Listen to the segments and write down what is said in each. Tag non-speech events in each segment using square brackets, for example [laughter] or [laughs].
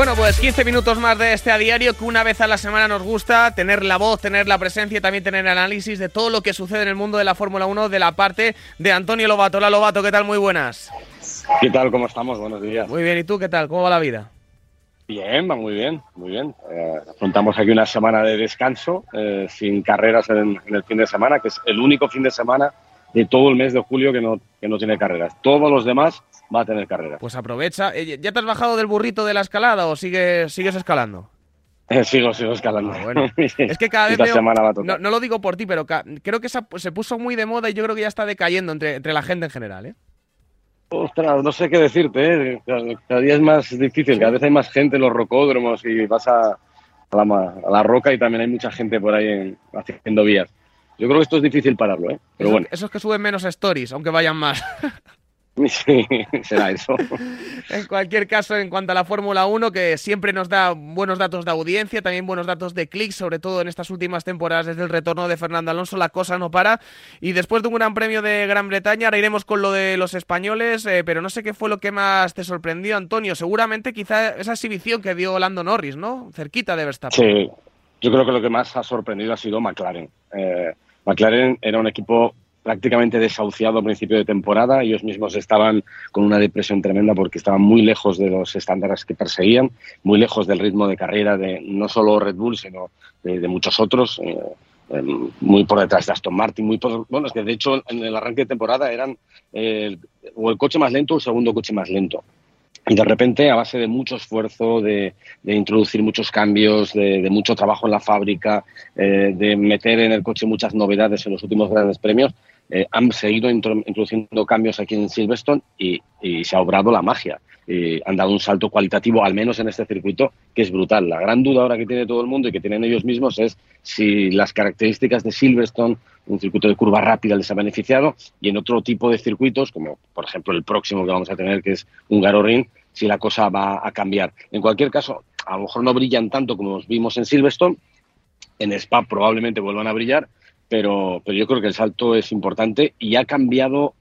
Bueno, pues 15 minutos más de este a diario que una vez a la semana nos gusta tener la voz, tener la presencia y también tener análisis de todo lo que sucede en el mundo de la Fórmula 1 de la parte de Antonio Lobato. Hola Lobato, ¿qué tal? Muy buenas. ¿Qué tal? ¿Cómo estamos? Buenos días. Muy bien, ¿y tú qué tal? ¿Cómo va la vida? Bien, va muy bien, muy bien. Eh, afrontamos aquí una semana de descanso, eh, sin carreras en, en, el fin de semana, que es el único fin de semana de todo el mes de julio que no, que no tiene carreras. Todos los demás va a tener carreras. Pues aprovecha. Eh, ¿Ya te has bajado del burrito de la escalada o sigues, sigues escalando? sigo, sigo escalando. Ah, bueno. [laughs] Es que cada vez veo, semana va a tocar. No, lo digo por ti, pero creo que se puso muy de moda y yo creo que ya está decayendo entre, entre la gente en general, ¿eh? Ostras, no sé qué decirte, ¿eh? cada, día es más difícil, cada vez hay más gente en los rocódromos y vas a, a, la, roca y también hay mucha gente por ahí haciendo vías. Yo creo que esto es difícil pararlo, ¿eh? Pero eso, bueno. Esos que suben menos stories, aunque vayan más. [laughs] [laughs] Sí, será eso. [laughs] en cualquier caso, en cuanto a la Fórmula 1, que siempre nos da buenos datos de audiencia, también buenos datos de clics, sobre todo en estas últimas temporadas desde el retorno de Fernando Alonso, la cosa no para. Y después de un gran premio de Gran Bretaña, ahora iremos con lo de los españoles, eh, pero no sé qué fue lo que más te sorprendió, Antonio. Seguramente quizá esa exhibición que dio Lando Norris, ¿no? Cerquita de Verstappen. Sí, yo creo que lo que más ha sorprendido ha sido McLaren. Eh, McLaren era un equipo prácticamente desahuciado a principio de temporada. Ellos mismos estaban con una depresión tremenda porque estaban muy lejos de los estándares que perseguían, muy lejos del ritmo de carrera de no solo Red Bull, sino de, muchos otros. Eh, eh, muy por detrás de Aston Martin, muy por, bueno, es que de hecho en el arranque de temporada eran eh, o el coche más lento o el segundo coche más lento. Y de repente, a base de mucho esfuerzo, de, introducir muchos cambios, de, mucho trabajo en la fábrica, de meter en el coche muchas novedades en los últimos grandes premios, eh, han seguido introduciendo cambios aquí en Silverstone y, se ha obrado la magia. Y han dado un salto cualitativo, al menos en este circuito, que es brutal. La gran duda ahora que tiene todo el mundo y que tienen ellos mismos es si las características de Silverstone, un circuito de curva rápida, les ha beneficiado y en otro tipo de circuitos, como por ejemplo el próximo que vamos a tener, que es un Ring, si la cosa va a cambiar. En cualquier caso, a lo mejor no brillan tanto como los vimos en Silverstone. En Spa probablemente vuelvan a brillar, pero, pero yo creo que el salto es importante y ha cambiado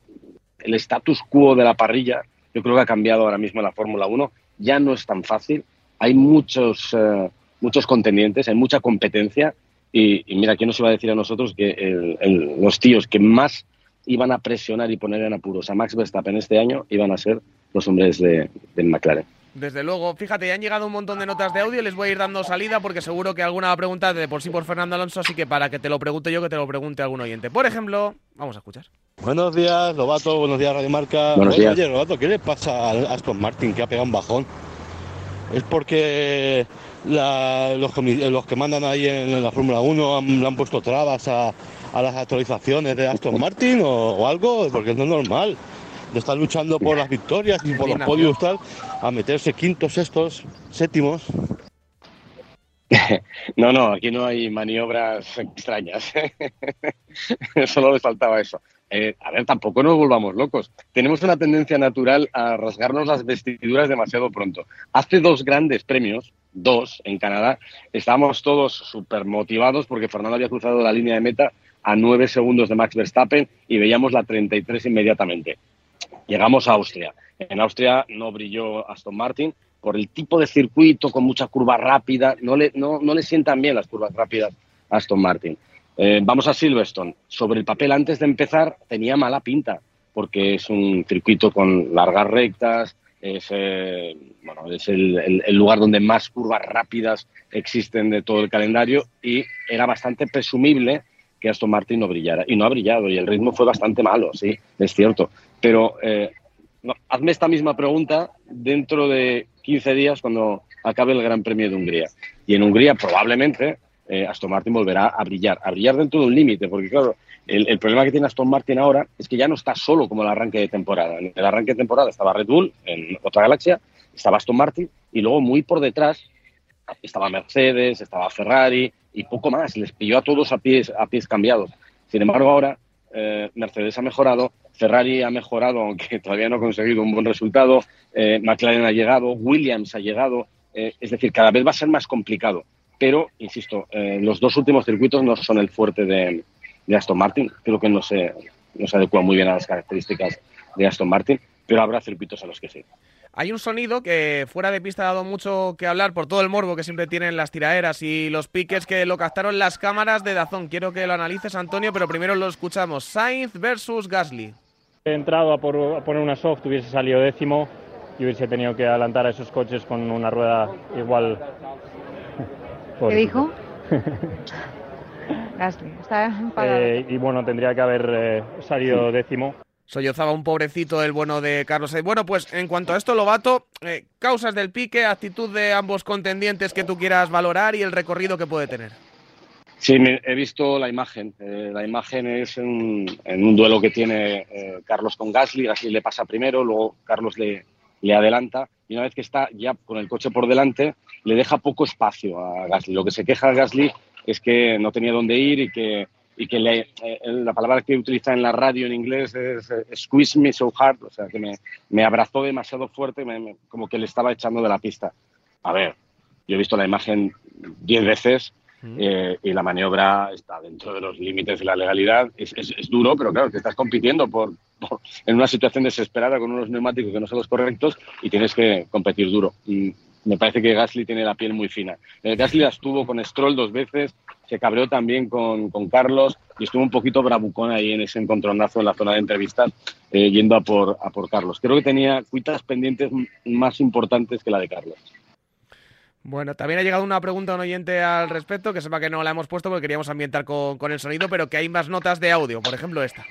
el status quo de la parrilla. Yo creo que ha cambiado ahora mismo la Fórmula 1. Ya no es tan fácil. Hay muchos, eh, muchos contendientes, hay mucha competencia. Y, mira, ¿quién nos iba a decir a nosotros que los tíos que más iban a presionar y poner en apuros a Max Verstappen este año iban a ser los hombres de, de McLaren? Desde luego, fíjate, ya han llegado un montón de notas de audio, les voy a ir dando salida porque seguro que alguna va a preguntar de por sí por Fernando Alonso, así que para que te lo pregunte yo, que te lo pregunte algún oyente. Por ejemplo, vamos a escuchar. Buenos días, Lobato, buenos días, Radio Marca. Buenos días. Oye, Lobato, ¿qué le pasa a Aston Martin que ha pegado un bajón? ¿Es porque los, que, mandan ahí en la Fórmula 1 han, le han puesto trabas a, las actualizaciones de Aston Martin o, o algo? Porque no es normal de estar luchando por las victorias y por los podios tal, a meterse quintos, sextos, séptimos. [laughs] No, no, aquí no hay maniobras extrañas. [laughs] Solo les faltaba eso. Eh, a ver, tampoco nos volvamos locos. Tenemos una tendencia natural a rasgarnos las vestiduras demasiado pronto. Hace dos grandes premios, dos en Canadá, estábamos todos súper motivados porque Fernando había cruzado la línea de meta a nueve segundos de Max Verstappen y veíamos la 33 inmediatamente. Llegamos a Austria. En Austria no brilló Aston Martin por el tipo de circuito con mucha curva rápida. No le, no, le sientan bien las curvas rápidas a Aston Martin. Eh, vamos a Silverstone. Sobre el papel, antes de empezar, tenía mala pinta, porque es un circuito con largas rectas, es, eh, bueno, es el, lugar donde más curvas rápidas existen de todo el calendario y era bastante presumible que Aston Martin no brillara. Y no ha brillado, y el ritmo fue bastante malo, sí, es cierto. Pero eh, hazme esta misma pregunta dentro de 15 días cuando acabe el Gran Premio de Hungría. Y en Hungría probablemente eh, Aston Martin volverá a brillar, a brillar dentro de un límite, porque claro, el, problema que tiene Aston Martin ahora es que ya no está solo como el arranque de temporada. En el arranque de temporada estaba Red Bull en otra galaxia, estaba Aston Martin y luego muy por detrás estaba Mercedes, estaba Ferrari y poco más. Les pilló a todos a pies, a pies cambiados. Sin embargo, ahora eh, Mercedes ha mejorado, Ferrari ha mejorado, [laughs] aunque todavía no ha conseguido un buen resultado, eh, McLaren ha llegado, Williams ha llegado, eh, es decir, cada vez va a ser más complicado. Pero, insisto, los dos últimos circuitos no son el fuerte de, Aston Martin, creo que no se, no se adecua muy bien a las características de Aston Martin, pero habrá circuitos a los que sí. Hay un sonido que fuera de pista ha dado mucho que hablar por todo el morbo que siempre tienen las tiraderas y los piques que lo captaron las cámaras de Dazón. Quiero que lo analices, Antonio, pero primero lo escuchamos. Sainz versus Gasly. He entrado a, por, poner una soft, hubiese salido décimo y hubiese tenido que adelantar a esos coches con una rueda igual. [laughs] ¿Qué dijo? [laughs] Gasly, está eh, y bueno, tendría que haber eh, salido décimo. Sollozaba un pobrecito el bueno de Carlos Bueno, pues en cuanto a esto, Lobato, eh, causas del pique, actitud de ambos contendientes que tú quieras valorar y el recorrido que puede tener. Sí, he visto la imagen. Eh, la imagen es en, un duelo que tiene eh, Carlos con Gasly. Gasly le pasa primero, luego Carlos le, le adelanta y una vez que está ya con el coche por delante, le deja poco espacio a Gasly. Lo que se queja Gasly es que no tenía dónde ir y que y que le, eh, la palabra que utiliza en la radio en inglés es eh, squeeze me so hard, o sea, que me, me abrazó demasiado fuerte, como que le estaba echando de la pista. A ver, yo he visto la imagen diez veces eh, y la maniobra está dentro de los límites de la legalidad. Es, es, duro, pero claro, que estás compitiendo por, en una situación desesperada con unos neumáticos que no son los correctos y tienes que competir duro. Y me parece que Gasly tiene la piel muy fina. Gasly la estuvo con Stroll dos veces, se cabreó también con, con, Carlos y estuvo un poquito bravucón ahí en ese encontronazo en la zona de entrevistas, eh, yendo a por, a por Carlos. Creo que tenía cuitas pendientes más importantes que la de Carlos. Bueno, también ha llegado una pregunta a un oyente al respecto, que sepa que no la hemos puesto porque queríamos ambientar con, con el sonido, pero que hay más notas de audio, por ejemplo esta.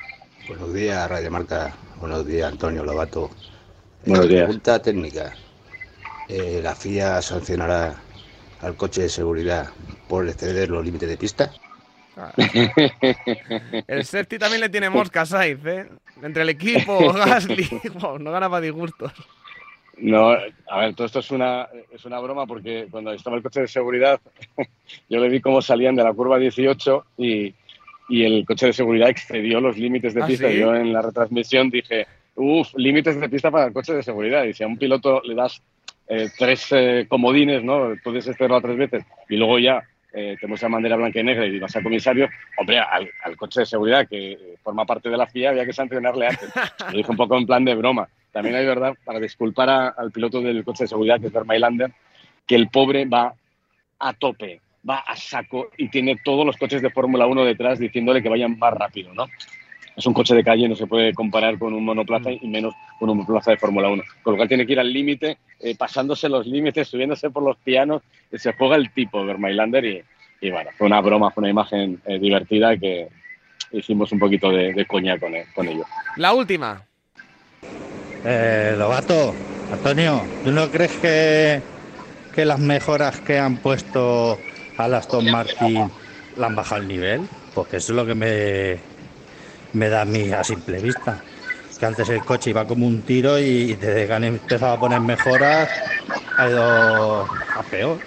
Buenos días, Radio Marca. Buenos días, Antonio Lobato. Buenos días. Pregunta técnica. Eh, ¿La FIA sancionará al coche de seguridad por exceder los límites de pista. el Safety también le tiene mosca Sainz, ¿eh? Entre el equipo, [laughs] Gasly, no gana para disgustos. No, a ver, todo esto es una, es una broma porque cuando estaba el coche de seguridad, [laughs] yo le vi cómo salían de la curva 18 y, y el coche de seguridad excedió los límites de ¿Ah, pista. Yo en la retransmisión dije, uff, límites de pista para el coche de seguridad. Y si a un piloto le das eh, tres eh, comodines, ¿no? Puedes hacerlo tres veces y luego ya eh, te muestra bandera blanca y negra y vas al comisario, hombre, al, coche de seguridad que forma parte de la FIA había que sancionarle antes. Lo dije un poco en plan de broma. También hay verdad, para disculpar al piloto del coche de seguridad, que es Vermailander, que el pobre va a tope, va a saco y tiene todos los coches de Fórmula 1 detrás diciéndole que vayan más rápido, ¿no? Es un coche de calle, no se puede comparar con un monoplaza y menos con un monoplaza de Fórmula 1. Con lo cual tiene que ir al límite, eh, pasándose los límites, subiéndose por los pianos, se juega el tipo Vermailander y, y bueno, fue una broma, fue una imagen eh, divertida que hicimos un poquito de, coña con, con ello. La última. Eh, Lobato, Antonio, ¿tú no crees que, que las mejoras que han puesto a Aston Martin la han bajado el nivel? Porque eso es lo que me, me da a mí a simple vista. Que antes el coche iba como un tiro y desde que han empezado a poner mejoras ha ido a peor.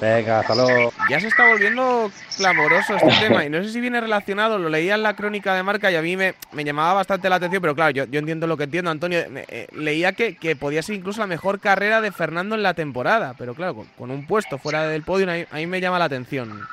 Venga, hasta luego. Ya se está volviendo clamoroso este [laughs] tema y no sé si viene relacionado, lo leía en la crónica de marca y a mí me, llamaba bastante la atención, pero claro, yo, yo entiendo lo que entiendo, Antonio. Eh, leía que, que, podía ser incluso la mejor carrera de Fernando en la temporada, pero claro, con, un puesto fuera del podio a mí me llama la atención.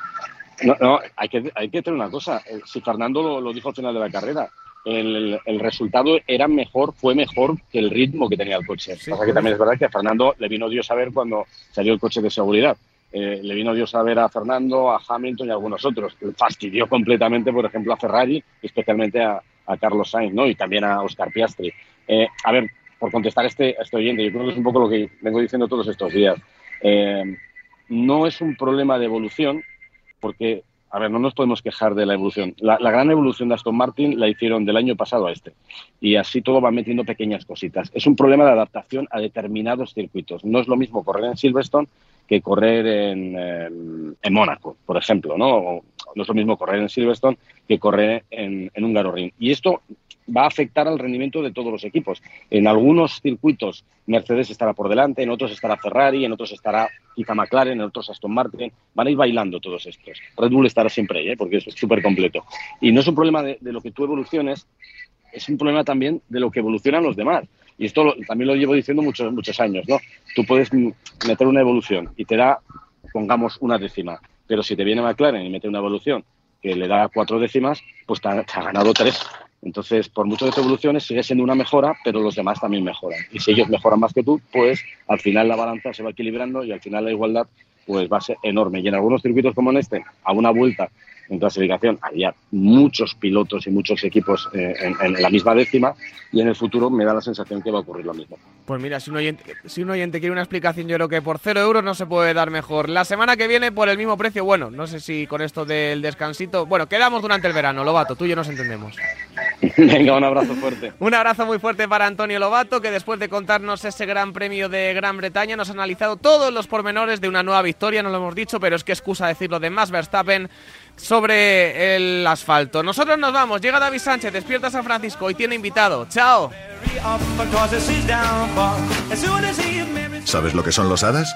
No, no hay, que, hay que tener una cosa. Eh, si Fernando lo, dijo al final de la carrera, el, resultado era mejor, fue mejor que el ritmo que tenía el coche. Pasa que también es verdad que a Fernando le vino Dios a ver cuando salió el coche de seguridad. Eh, le vino Dios a ver a Fernando, a Hamilton y a algunos otros. Fastidió completamente, por ejemplo, a Ferrari, especialmente a, Carlos Sainz ¿no? y también a Oscar Piastri. Eh, a ver, por contestar a este, este oyente, yo creo que es un poco lo que vengo diciendo todos estos días. no es un problema de evolución, porque, a ver, no nos podemos quejar de la evolución. La, gran evolución de Aston Martin la hicieron del año pasado a este. Y así todo va metiendo pequeñas cositas. Es un problema de adaptación a determinados circuitos. No es lo mismo correr en Silverstone que correr en, en Mónaco, por ejemplo, ¿no? no es lo mismo correr en Silverstone que correr en, en un Ring. Y esto va a afectar al rendimiento de todos los equipos. En algunos circuitos Mercedes estará por delante, en otros estará Ferrari, en otros estará quizá McLaren, en otros Aston Martin. Van a ir bailando todos estos. Red Bull estará siempre ahí, ¿eh? porque es súper completo. Y no es un problema de, lo que tú evoluciones, es un problema también de lo que evolucionan los demás. Y esto también lo llevo diciendo muchos, muchos años, ¿no? Tú puedes meter una evolución y te da, pongamos, una décima. Pero si te viene McLaren y mete una evolución que le da cuatro décimas, pues te ha ganado tres Entonces, por mucho que te evoluciones, sigue siendo una mejora, pero los demás también mejoran. Y si ellos mejoran más que tú, pues al final la balanza se va equilibrando y al final la igualdad pues va a ser enorme. Y en algunos circuitos como en este, a una vuelta en clasificación había muchos pilotos y muchos equipos eh, en, en, la misma décima y en el futuro me da la sensación que va a ocurrir lo mismo. Pues mira, si un oyente, si un oyente quiere una explicación, yo creo que por cero euros no se puede dar mejor. La semana que viene por el mismo precio, bueno, no sé si con esto del descansito, bueno, quedamos durante el verano, Lobato, tú y yo nos entendemos. [laughs] Venga, un abrazo fuerte. un abrazo muy fuerte para Antonio Lobato, que después de contarnos ese gran premio de Gran Bretaña, nos ha analizado todos los pormenores de una nueva victoria, no lo hemos dicho, pero es que excusa decirlo de más Verstappen sobre el asfalto. Nosotros nos vamos, llega David Sánchez, despierta San Francisco y tiene invitado. ¡Chao! ¿Sabes lo que son los hadas?